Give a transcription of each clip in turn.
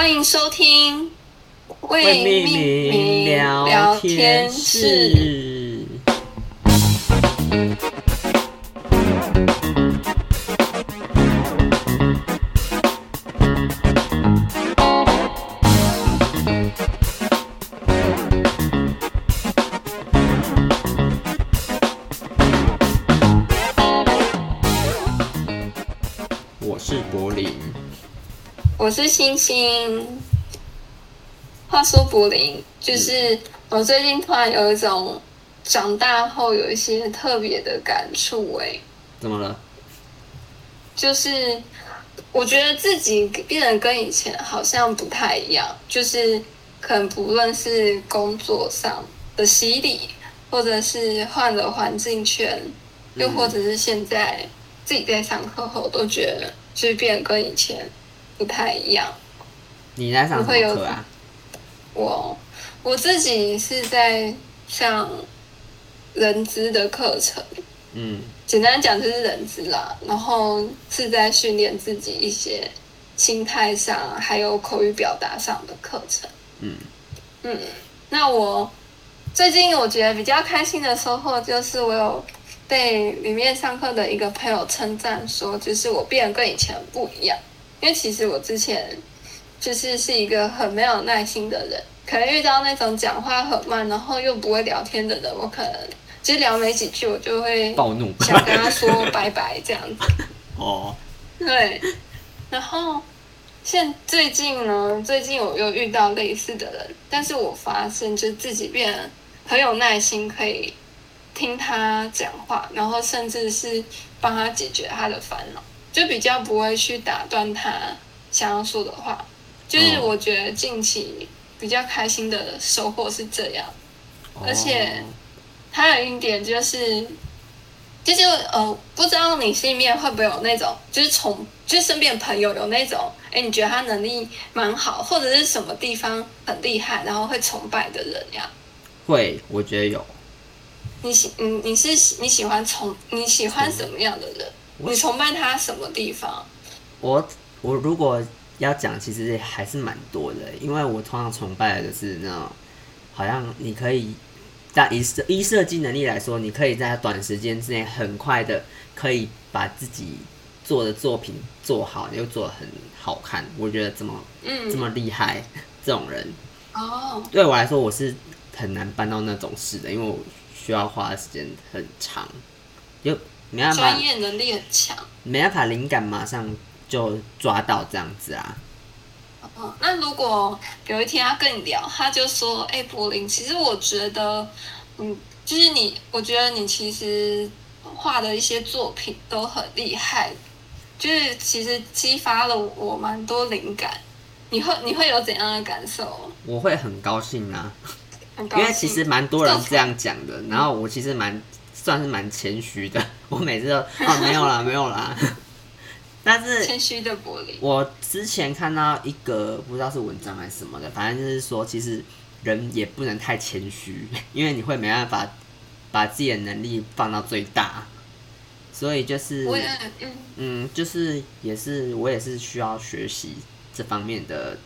欢迎收听为命名聊天室。我是星星。话说柏林，就是我最近突然有一种长大后有一些特别的感触。哎，怎么了？就是我觉得自己变得跟以前好像不太一样。就是可能不论是工作上的洗礼，或者是换了环境圈，又或者是现在自己在上课后，都觉得就是变得跟以前。不太一样。你在上什么课啊？我我自己是在上人资的课程。嗯，简单讲就是人资啦，然后是在训练自己一些心态上，还有口语表达上的课程。嗯嗯，那我最近我觉得比较开心的收获，就是我有被里面上课的一个朋友称赞说，就是我变得跟以前不一样。因为其实我之前就是是一个很没有耐心的人，可能遇到那种讲话很慢，然后又不会聊天的人，我可能其实聊没几句，我就会暴怒，想跟他说拜拜这样子。哦，对。然后现最近呢，最近我又遇到类似的人，但是我发现就自己变很有耐心，可以听他讲话，然后甚至是帮他解决他的烦恼。就比较不会去打断他想要说的话，就是我觉得近期比较开心的收获是这样，而且还有一点就是，就是呃，不知道你心里面会不会有那种，就是从就是身边朋友有那种，哎，你觉得他能力蛮好，或者是什么地方很厉害，然后会崇拜的人呀？会，我觉得有。你喜你你是你喜欢崇你喜欢什么样的人？你崇拜他什么地方？我我如果要讲，其实还是蛮多的，因为我通常崇拜的就是那种，好像你可以，在以设以设计能力来说，你可以在短时间之内很快的可以把自己做的作品做好，又做的很好看。我觉得这么嗯这么厉害，这种人哦，对我来说我是很难办到那种事的，因为我需要花的时间很长，就。没办法，专业能力很强，没办法，灵感马上就抓到这样子啊。哦，那如果有一天他跟你聊，他就说：“哎，柏林，其实我觉得，嗯，就是你，我觉得你其实画的一些作品都很厉害，就是其实激发了我蛮多灵感。你会你会有怎样的感受？我会很高兴啊，很高兴，因为其实蛮多人这样讲的，然后我其实蛮。算是蛮谦虚的，我每次都哦没有啦没有啦，但是谦虚的柏林。我之前看到一个不知道是文章还是什么的，反正就是说，其实人也不能太谦虚，因为你会没办法把自己的能力放到最大，所以就是嗯嗯，就是也是我也是需要学习这方面的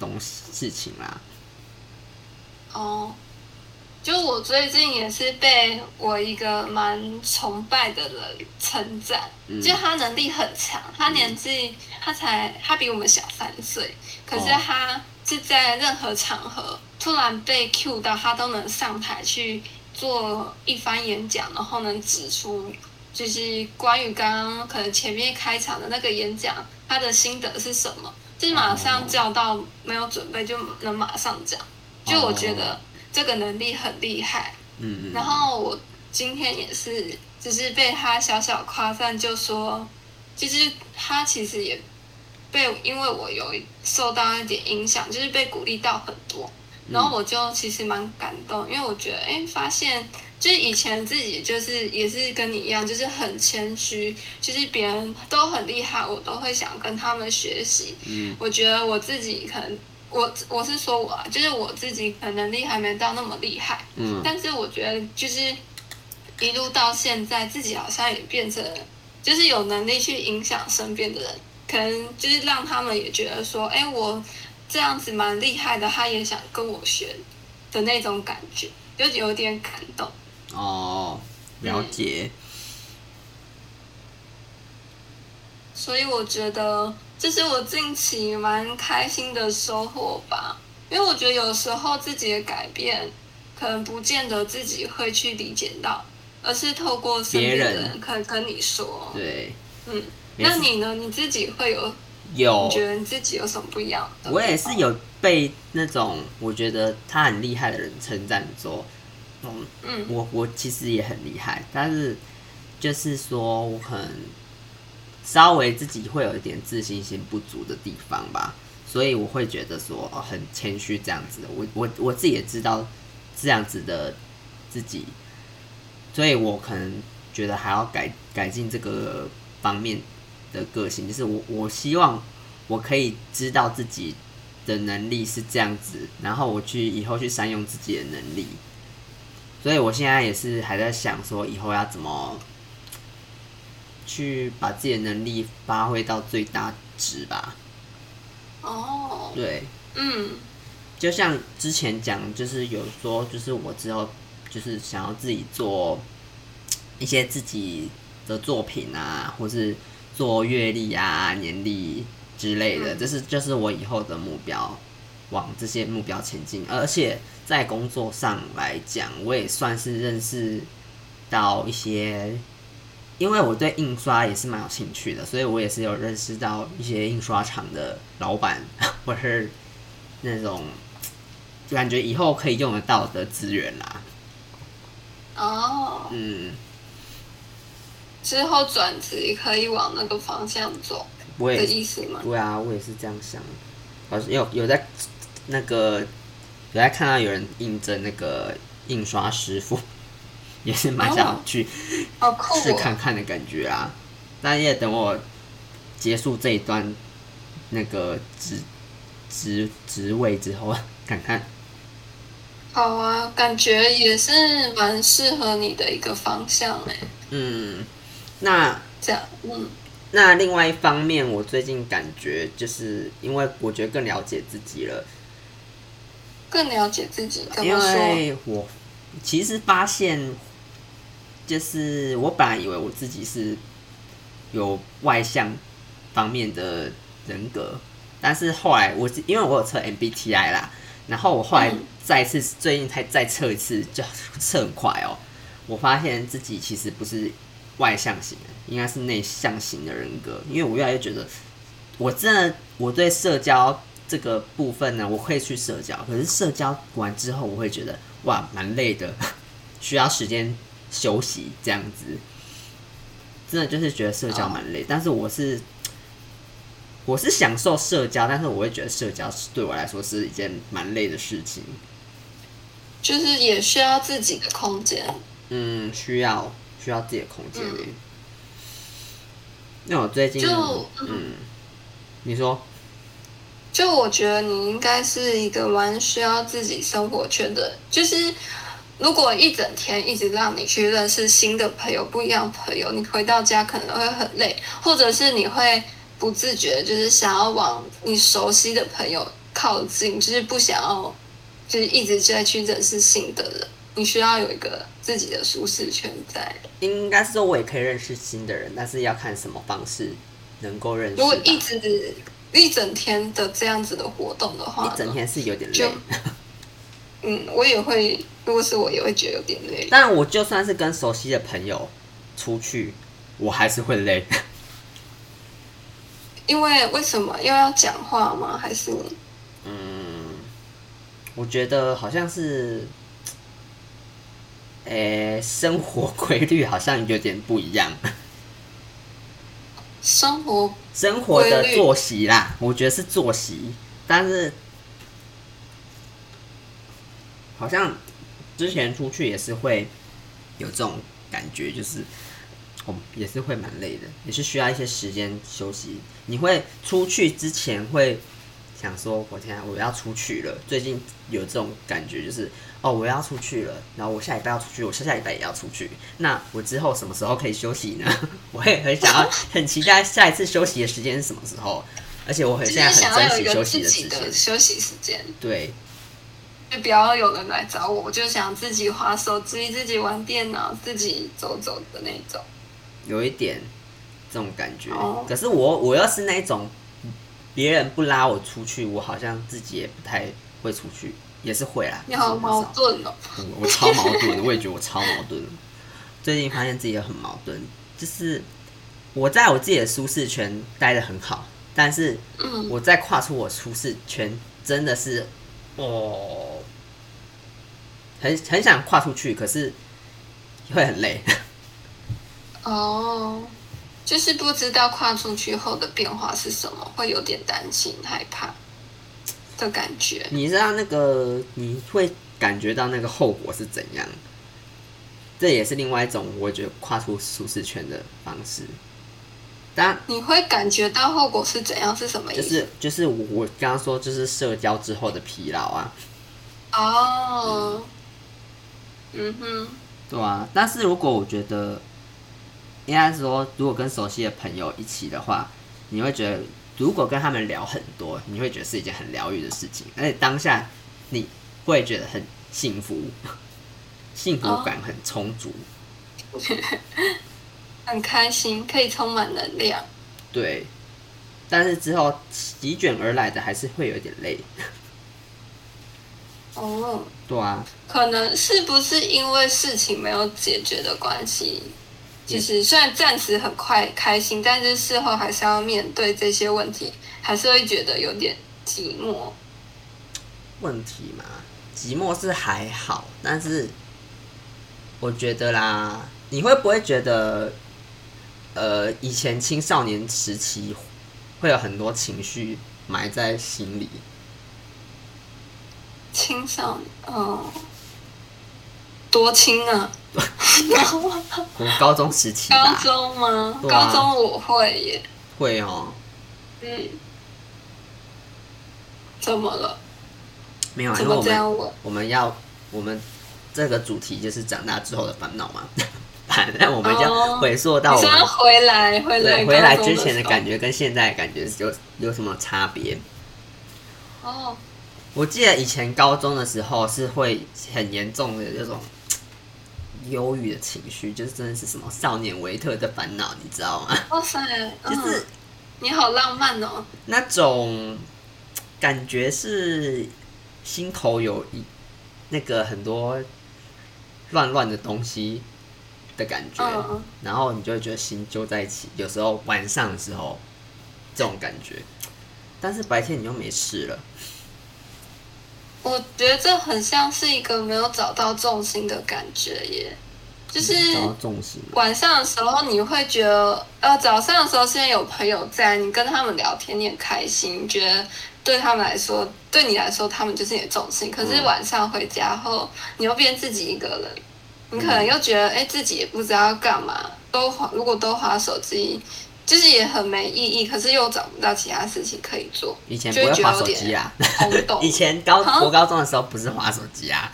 东西事情啦。哦。就我最近也是被我一个蛮崇拜的人称赞，嗯、就他能力很强，他年纪他才他比我们小三岁，可是他是在任何场合突然被 cue 到，他都能上台去做一番演讲，然后能指出就是关于刚刚可能前面开场的那个演讲，他的心得是什么，就是马上叫到没有准备就能马上讲，就我觉得。这个能力很厉害，嗯，然后我今天也是，只是被他小小夸赞，就说，其实他其实也被因为我有受到一点影响，就是被鼓励到很多，然后我就其实蛮感动，因为我觉得，哎，发现就是以前自己就是也是跟你一样，就是很谦虚，就是别人都很厉害，我都会想跟他们学习，嗯，我觉得我自己可能。我我是说我啊，就是我自己可能能力还没到那么厉害，嗯，但是我觉得就是一路到现在，自己好像也变成就是有能力去影响身边的人，可能就是让他们也觉得说，哎，我这样子蛮厉害的，他也想跟我学的那种感觉，就有点感动。哦，了解。嗯。所以我觉得这是我近期蛮开心的收获吧，因为我觉得有时候自己的改变，可能不见得自己会去理解到，而是透过身边的人可以跟你说。对，嗯，那你呢？你自己会有？有，你觉得你自己有什么不一样的？我也是有被那种我觉得他很厉害的人称赞说，嗯嗯，我我其实也很厉害，但是就是说我可能稍微自己会有一点自信心不足的地方吧，所以我会觉得说哦很谦虚这样子的，我我我自己也知道这样子的自己，所以我可能觉得还要改改进这个方面。的个性就是我，我希望我可以知道自己的能力是这样子，然后我去以后去善用自己的能力。所以我现在也是还在想说，以后要怎么去把自己的能力发挥到最大值吧。哦，对，嗯，就像之前讲，就是有说，就是我之后就是想要自己做一些自己的作品啊，或是。做阅历啊、年历之类的，这是就是我以后的目标，往这些目标前进。而且在工作上来讲，我也算是认识到一些，因为我对印刷也是蛮有兴趣的，所以我也是有认识到一些印刷厂的老板，或是那种就感觉以后可以用得到的资源啦。哦，嗯。之后转职可以往那个方向走，我的意思吗？对啊，我也是这样想。好像有有在那个有在看到有人应征那个印刷师傅，也是蛮想去试看看的感觉啊。那也等我结束这一段那个职职职位之后，看看。好啊，感觉也是蛮适合你的一个方向哎。嗯。那这样，嗯，那另外一方面，我最近感觉就是因为我觉得更了解自己了，更了解自己。因为我其实发现，就是我本来以为我自己是有外向方面的人格，但是后来我因为我有测 MBTI 啦，然后我后来再次、最近才再测一次，就测很快哦，我发现自己其实不是。外向型的应该是内向型的人格，因为我越来越觉得，我真的我对社交这个部分呢，我会去社交，可是社交完之后，我会觉得哇，蛮累的，需要时间休息这样子，真的就是觉得社交蛮累。但是我是我是享受社交，但是我会觉得社交是对我来说是一件蛮累的事情，就是也需要自己的空间，嗯，需要。需要自己的空间。那、嗯、我最近就嗯，嗯，你说，就我觉得你应该是一个蛮需要自己生活圈的。就是如果一整天一直让你去认识新的朋友、不一样的朋友，你回到家可能会很累，或者是你会不自觉就是想要往你熟悉的朋友靠近，就是不想要就是一直在去认识新的人。你需要有一个自己的舒适圈在。应该是说，我也可以认识新的人，但是要看什么方式能够认识。如果一直一整天的这样子的活动的话，一整天是有点累。嗯，我也会，如果是我也会觉得有点累。但我就算是跟熟悉的朋友出去，我还是会累。因为为什么？又要讲话吗？还是？嗯，我觉得好像是。诶、欸，生活规律好像有点不一样。生活生活的作息啦，我觉得是作息，但是好像之前出去也是会有这种感觉，就是哦，也是会蛮累的，也是需要一些时间休息。你会出去之前会想说，我天啊，我要出去了。最近有这种感觉，就是。哦，我要出去了，然后我下礼拜要出去，我下下礼拜也要出去。那我之后什么时候可以休息呢？我也很想要，很期待下一次休息的时间是什么时候。而且我很现在很珍惜休息的时间。休息时间，对，就不要有人来找我，我就想自己滑手机、自己玩电脑、自己走走的那种。有一点这种感觉，哦、可是我我要是那种别人不拉我出去，我好像自己也不太会出去，也是会啦。你好矛盾哦！嗯、我超矛盾，我也觉得我超矛盾。最近发现自己也很矛盾，就是我在我自己的舒适圈待的很好，但是我在跨出我舒适圈，真的是哦，很很想跨出去，可是会很累。哦，就是不知道跨出去后的变化是什么，会有点担心、害怕的感觉。你知道那个，你会感觉到那个后果是怎样？这也是另外一种，我觉得跨出舒适圈的方式。但你会感觉到后果是怎样？是什么意思？就是就是我刚刚说，就是社交之后的疲劳啊。哦，嗯，嗯哼，对啊。但是如果我觉得，应该说，如果跟熟悉的朋友一起的话，你会觉得，如果跟他们聊很多，你会觉得是一件很疗愈的事情，而且当下你会觉得很幸福。幸福感很充足，oh. 很开心，可以充满能量。对，但是之后席卷而来的还是会有点累。哦，oh. 对啊，可能是不是因为事情没有解决的关系？其实虽然暂时很快开心，但是事后还是要面对这些问题，还是会觉得有点寂寞。问题嘛，寂寞是还好，但是。我觉得啦，你会不会觉得，呃，以前青少年时期会有很多情绪埋在心里？青少年，哦，多轻啊！我高中时期，高中吗？啊、高中我会耶，会哦。嗯，怎么了？没有啊，怎么这样问？我们要我们。这个主题就是长大之后的烦恼嘛，那我们就回溯到我们、哦、回来回来回来之前的感觉跟现在的感觉有有什么差别？哦，我记得以前高中的时候是会很严重的这种忧郁的情绪，就是真的是什么少年维特的烦恼，你知道吗？哇塞，就是、嗯、你好浪漫哦，那种感觉是心头有一那个很多。乱乱的东西的感觉，嗯、然后你就会觉得心揪在一起。有时候晚上的时候，这种感觉，但是白天你又没事了。我觉得这很像是一个没有找到重心的感觉耶，就是重心。晚上的时候你会觉得，呃，早上的时候现在有朋友在，你跟他们聊天你很开心，你觉得对他们来说，对你来说他们就是你的重心。可是晚上回家后，你又变自己一个人。你可能又觉得，哎、欸，自己也不知道要干嘛，都滑，如果都滑手机，就是也很没意义。可是又找不到其他事情可以做。以前不会滑手机啊，以前高国高中的时候不是划手机啊。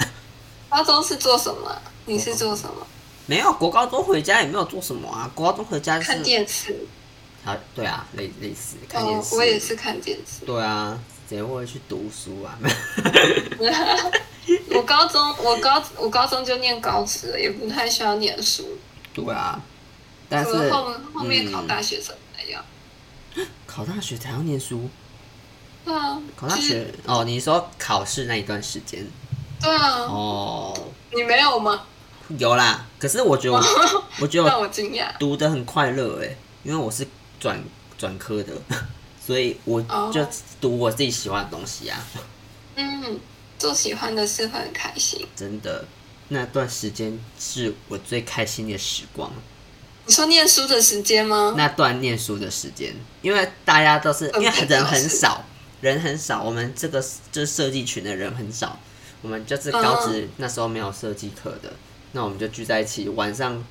高中是做什么？你是做什么？没有，国高中回家也没有做什么啊。国高中回家、就是、看电视。啊，对啊，类类似看电视、哦。我也是看电视。对啊，谁会去读书啊？我高中，我高我高中就念高职了，也不太需要念书。对啊，但是后后面考大学怎么样？考大学才要念书？对啊，考大学哦，你说考试那一段时间？对啊。哦，你没有吗？有啦，可是我觉得我，我觉得让我惊讶，读的很快乐哎，因为我是转转科的，所以我就读我自己喜欢的东西啊。嗯。做喜欢的事会很开心，真的，那段时间是我最开心的时光。你说念书的时间吗？那段念书的时间，因为大家都是因为人很少，人很少，我们这个就是设计群的人很少，我们就是高职那时候没有设计课的，嗯、那我们就聚在一起，晚上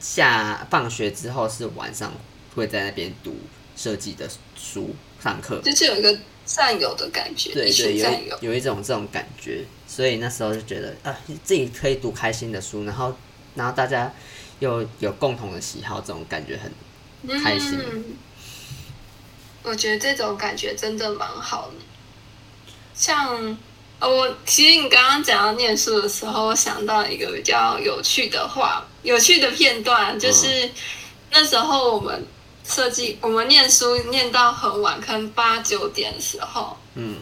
下放学之后是晚上会在那边读设计的书上课，就是有一个。占有的感觉，对对，有有一种这种感觉，所以那时候就觉得啊，自己可以读开心的书，然后然后大家又有共同的喜好，这种感觉很开心。嗯、我觉得这种感觉真的蛮好的。像我其实你刚刚讲到念书的时候，我想到一个比较有趣的话，有趣的片段，就是那时候我们设计，我们念书念到很晚，可能八九点的时候，嗯。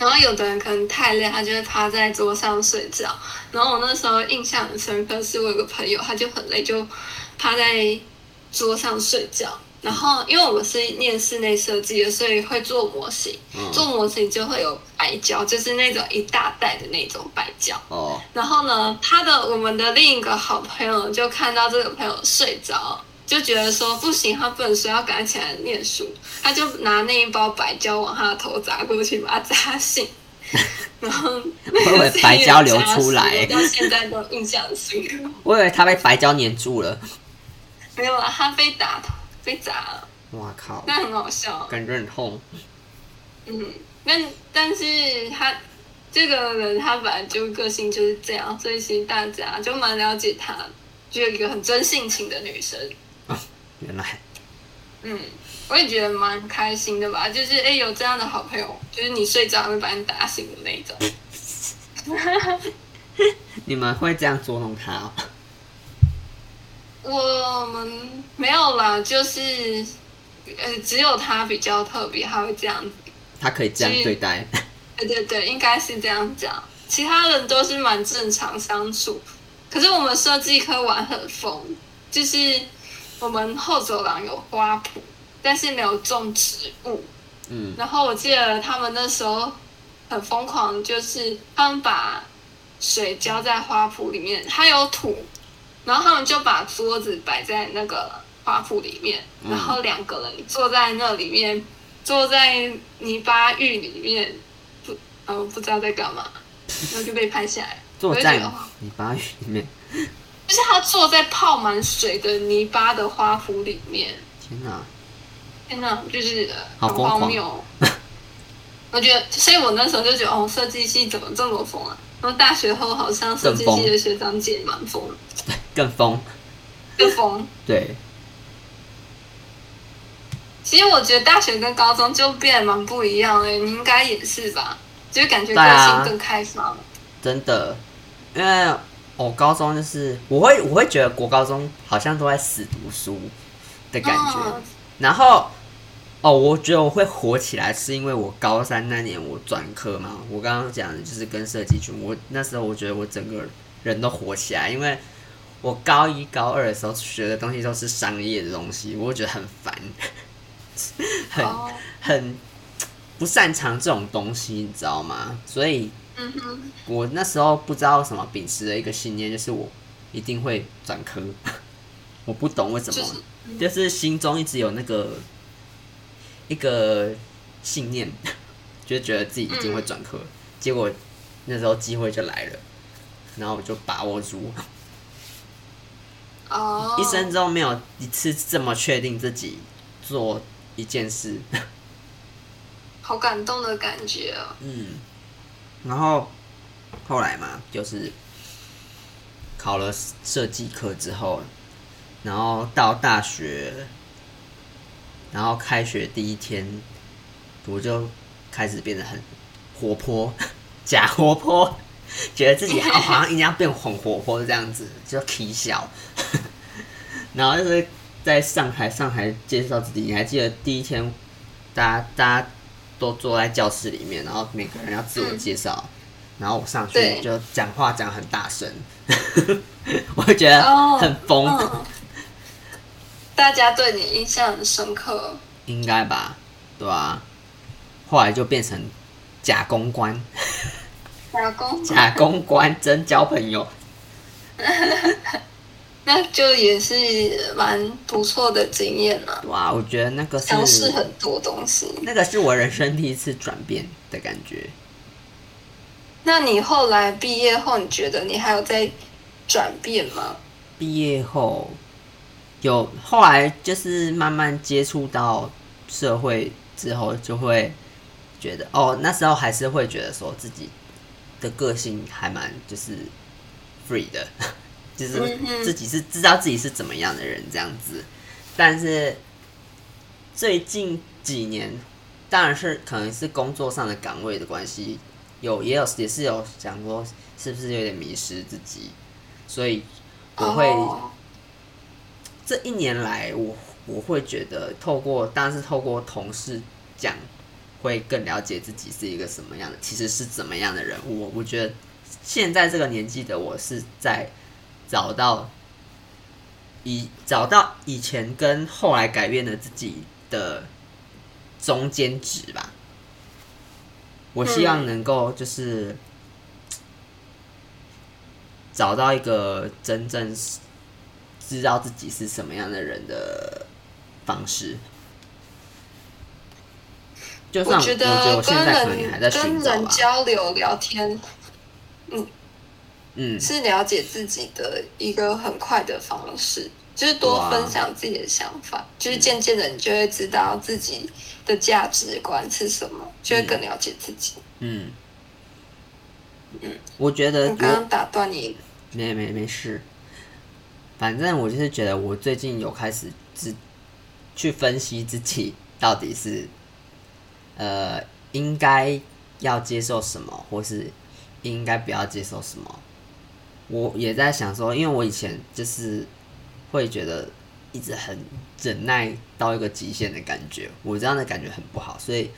然后有的人可能太累，他就会趴在桌上睡觉。然后我那时候印象很深刻，是我有个朋友，他就很累，就趴在桌上睡觉。然后因为我们是念室内设计的，所以会做模型。嗯、做模型就会有白胶，就是那种一大袋的那种白胶。哦。然后呢，他的我们的另一个好朋友就看到这个朋友睡着。就觉得说不行，他不能睡，要赶起来念书。他就拿那一包白胶往他的头砸过去，把他砸醒。然后 我以为白胶流出来，到现在都印象深刻。我以为他被白胶粘住了。没有啊，他被打，被砸了。哇靠！那很好笑，感觉很痛。嗯，但但是他这个人他本来就个性就是这样，所以其实大家就蛮了解他，就有一个很真性情的女生。原来，嗯，我也觉得蛮开心的吧，就是哎、欸，有这样的好朋友，就是你睡着会把你打醒的那种。你们会这样捉弄他哦？我们没有啦，就是呃，只有他比较特别，他会这样子。他可以这样对待？对对对，应该是这样讲。其他人都是蛮正常相处，可是我们设计科玩很疯，就是。我们后走廊有花圃，但是没有种植物。嗯，然后我记得他们那时候很疯狂，就是他们把水浇在花圃里面，还有土，然后他们就把桌子摆在那个花圃里面，然后两个人坐在那里面，坐在泥巴浴里面，不，嗯，不知道在干嘛，然后就被拍下来。坐在泥巴浴里面。就是他坐在泡满水的泥巴的花圃里面。天哪！天哪！就是很荒谬。我觉得，所以我那时候就觉得，哦，设计系怎么这么疯啊？然后大学后，好像设计系的学长姐蛮疯。更疯。更疯。对。其实我觉得大学跟高中就变得蛮不一样的，你应该也是吧？就是感觉个性更开放。啊、真的，因为。我高中就是，我会我会觉得国高中好像都在死读书的感觉，然后哦，我觉得我会火起来是因为我高三那年我转科嘛，我刚刚讲的就是跟设计群，我那时候我觉得我整个人都火起来，因为我高一高二的时候学的东西都是商业的东西，我会觉得很烦，很很不擅长这种东西，你知道吗？所以。我那时候不知道什么秉持的一个信念，就是我一定会转科。我不懂为什么，就是心中一直有那个一个信念，就觉得自己一定会转科。结果那时候机会就来了，然后我就把握住。哦，一生中没有一次这么确定自己做一件事，好感动的感觉哦。嗯。然后后来嘛，就是考了设计课之后，然后到大学，然后开学第一天，我就开始变得很活泼，假活泼，觉得自己好好像一定要变很活泼这样子，就起笑。然后就是在上台上台介绍自己，你还记得第一天，大家大家。都坐在教室里面，然后每个人要自我介绍，嗯、然后我上去就讲话讲很大声，我会觉得很疯、哦嗯。大家对你印象很深刻，应该吧？对啊。后来就变成假公关，假公假公关真交朋友。那就也是蛮不错的经验了。哇，我觉得那个是尝试很多东西。那个是我人生第一次转变的感觉。那你后来毕业后，你觉得你还有在转变吗？毕业后有，后来就是慢慢接触到社会之后，就会觉得哦，那时候还是会觉得说自己的个性还蛮就是 free 的。就是自己是知道自己是怎么样的人这样子，但是最近几年，当然是可能是工作上的岗位的关系，有也有也是有想过是不是有点迷失自己，所以我会、oh. 这一年来我我会觉得透过，当然是透过同事讲，会更了解自己是一个什么样的，其实是怎么样的人。我我觉得现在这个年纪的我是在找到以找到以前跟后来改变了自己的中间值吧。我希望能够就是找到一个真正知道自己是什么样的人的方式。就算我觉得我现在可能还在寻找吧。跟人交流聊天，嗯嗯，是了解自己的一个很快的方式，就是多分享自己的想法，就是渐渐的你就会知道自己的价值观是什么，嗯、就会更了解自己。嗯。嗯，我觉得我刚刚打断你，没没没事，反正我就是觉得我最近有开始自去分析自己到底是。呃，应该要接受什么，或是应该不要接受什么？我也在想说，因为我以前就是会觉得一直很忍耐到一个极限的感觉，我这样的感觉很不好，所以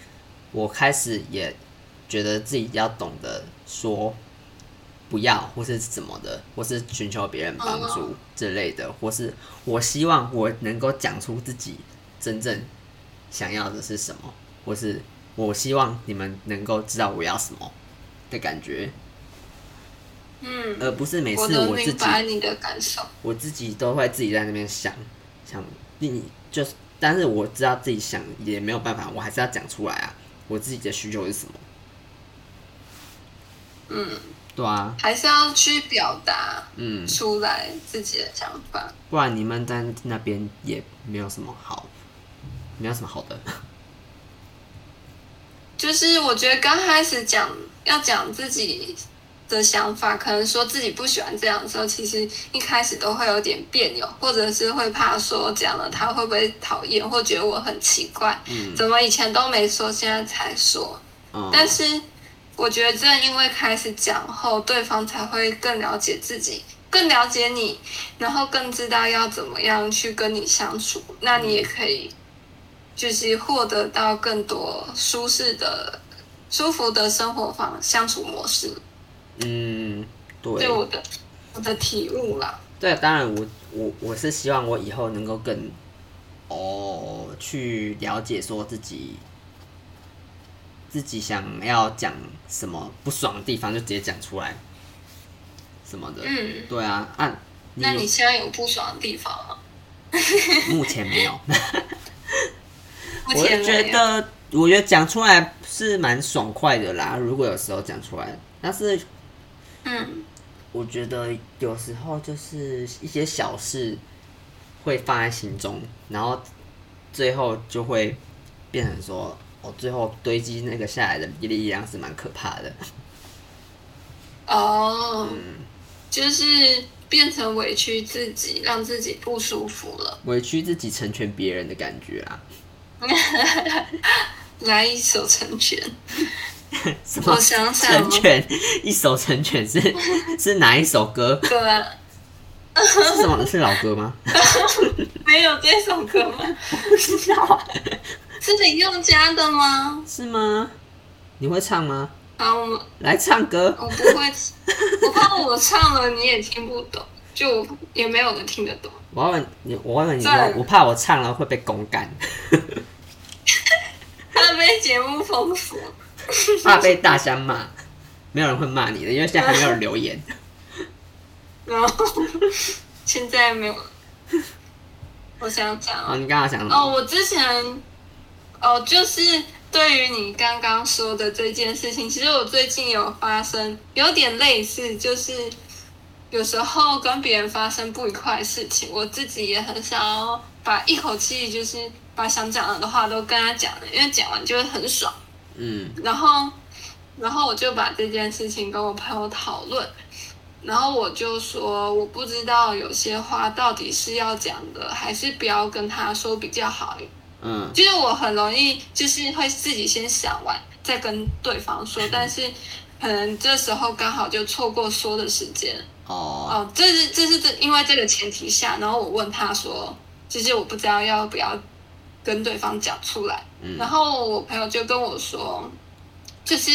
我开始也觉得自己要懂得说不要，或是怎么的，或是寻求别人帮助之类的，或是我希望我能够讲出自己真正想要的是什么。或是我希望你们能够知道我要什么的感觉，嗯，而不是每次我自己，我你的感受，我自己都会自己在那边想想，你就是，但是我知道自己想也没有办法，我还是要讲出来啊，我自己的需求是什么？嗯，对啊，还是要去表达，嗯，出来自己的想法，嗯，不然你们在那边也没有什么好，没有什么好的。就是我觉得刚开始讲要讲自己的想法，可能说自己不喜欢这样的时候，其实一开始都会有点别扭，或者是会怕说讲了他会不会讨厌，或觉得我很奇怪，嗯，怎么以前都没说，现在才说。嗯，但是我觉得正因为开始讲后，对方才会更了解自己，更了解你，然后更知道要怎么样去跟你相处，那你也可以。就是获得到更多舒适的、舒服的生活方相处模式。嗯，对，对我的我的体悟啦。对，当然我我我是希望我以后能够更哦去了解说自己自己想要讲什么不爽的地方就直接讲出来什么的。嗯，对啊，啊，那你现在有不爽的地方吗？目前没有。我觉得，我觉得讲出来是蛮爽快的啦。如果有时候讲出来，但是，嗯，我觉得有时候就是一些小事会放在心中，然后最后就会变成说，哦，最后堆积那个下来的力量是蛮可怕的。哦，嗯，就是变成委屈自己，让自己不舒服了，委屈自己成全别人的感觉啊。来一首成全，什么？我想想，成全一首成全是 是哪一首歌？歌啊，是什么？是老歌吗？没有这首歌吗？不知道，是林宥嘉的吗？是吗？你会唱吗？好，我们来唱歌。我不会，我怕我唱了你也听不懂，就也没有人听得懂。我问你，我问你，我我怕我唱了会被公干。怕被节目封锁，怕被大家骂，没有人会骂你的，因为现在还没有人留言。然后现在没有，我想讲哦，你刚刚讲哦，我之前哦，就是对于你刚刚说的这件事情，其实我最近有发生有点类似，就是有时候跟别人发生不愉快的事情，我自己也很想要把一口气就是。把想讲的话都跟他讲了，因为讲完就会很爽。嗯，然后，然后我就把这件事情跟我朋友讨论，然后我就说，我不知道有些话到底是要讲的，还是不要跟他说比较好。嗯，就是我很容易就是会自己先想完再跟对方说，但是可能这时候刚好就错过说的时间。哦哦，这是这是这因为这个前提下，然后我问他说，其实我不知道要不要跟对方讲出来。嗯，然后我朋友就跟我说，就是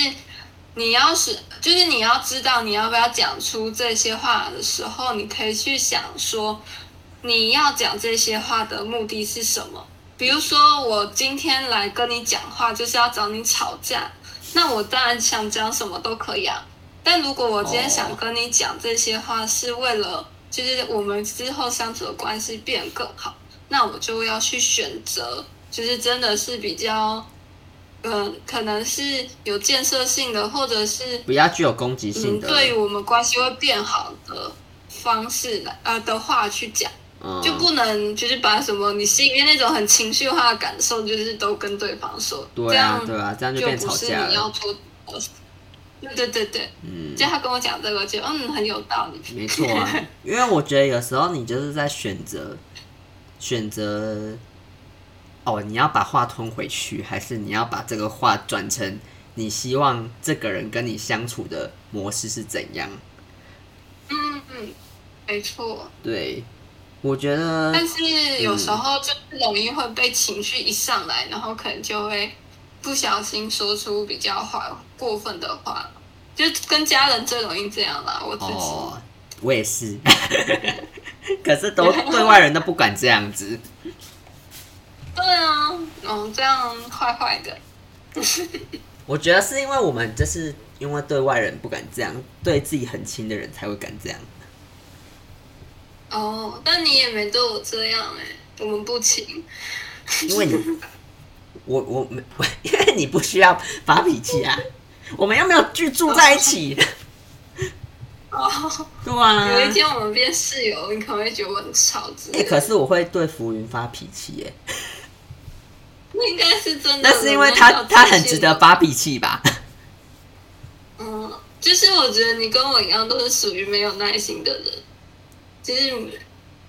你要是就是你要知道你要不要讲出这些话的时候，你可以去想说，你要讲这些话的目的是什么？比如说我今天来跟你讲话就是要找你吵架，那我当然想讲什么都可以啊。但如果我今天想跟你讲这些话，是为了就是我们之后相处的关系变得更好，那我就要去选择，就是真的是比较，嗯、呃，可能是有建设性的，或者是比较具有攻击性的，嗯、对于我们关系会变好的方式来呃的话去讲，嗯、就不能就是把什么你心里面那种很情绪化的感受，就是都跟对方说，对啊，对啊，这样就变吵架了。对对对对，嗯，就他跟我讲这个，就嗯很有道理。没错啊，因为我觉得有时候你就是在选择选择，哦，你要把话吞回去，还是你要把这个话转成你希望这个人跟你相处的模式是怎样？嗯嗯，没错。对，我觉得，但是有时候就容易会被情绪一上来，嗯、然后可能就会。不小心说出比较坏、过分的话，就跟家人最容易这样啦。我自己，哦、我也是，可是都对外人都不敢这样子。对啊，嗯，这样坏坏的。我觉得是因为我们就是因为对外人不敢这样，对自己很亲的人才会敢这样。哦，但你也没对我这样哎、欸，我们不亲。因为你。我我没，因为你不需要发脾气啊，我们又没有居住在一起。哦，对啊。有一天我们变室友，你可能会觉得我很吵之类的。欸，可是我会对浮云发脾气耶。那应该是真的。那是因为他他很值得发脾气吧？嗯，就是我觉得你跟我一样，都是属于没有耐心的人，就是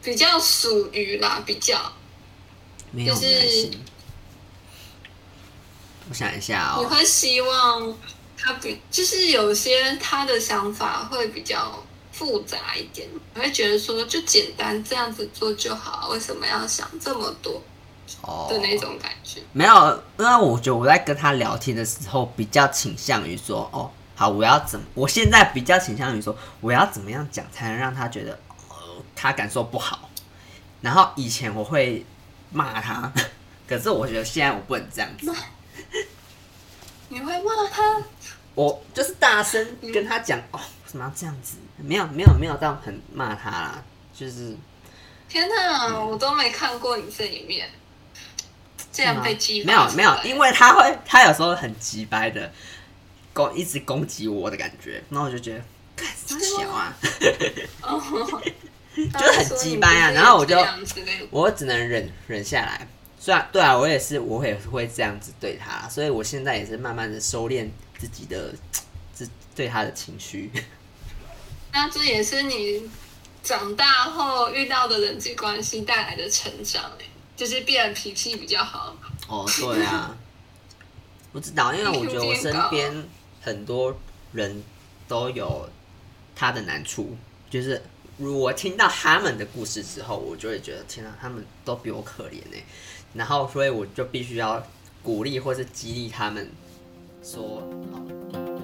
比较属于啦，比较没有耐心。我想一下哦，你会希望他比，就是有些他的想法会比较复杂一点，我会觉得说就简单这样子做就好，为什么要想这么多？哦的那种感觉。没有，因为我觉得我在跟他聊天的时候，比较倾向于说，哦，好，我要怎么？我现在比较倾向于说，我要怎么样讲才能让他觉得，呃，他感受不好。然后以前我会骂他，可是我觉得现在我不能这样子。你会骂他？我就是大声跟他讲、嗯、哦，为什么要这样子？没有没有没有到很骂他啦，就是天哪，嗯、我都没看过你这一面，这样被激、嗯、没有没有，因为他会他有时候很急掰的攻一直攻击我的感觉，然后我就觉得干啥小啊，就是很急掰啊，然后我就我只能忍忍下来。虽然，对啊，我也是，我也会这样子对他，所以我现在也是慢慢的收敛自己的 自对他的情绪。那这也是你长大后遇到的人际关系带来的成长，就是变脾气比较好。哦，对啊，不知道，因为我觉得我身边很多人都有他的难处，就是如果听到他们的故事之后，我就会觉得天啊，他们都比我可怜呢。然后，所以我就必须要鼓励或是激励他们そう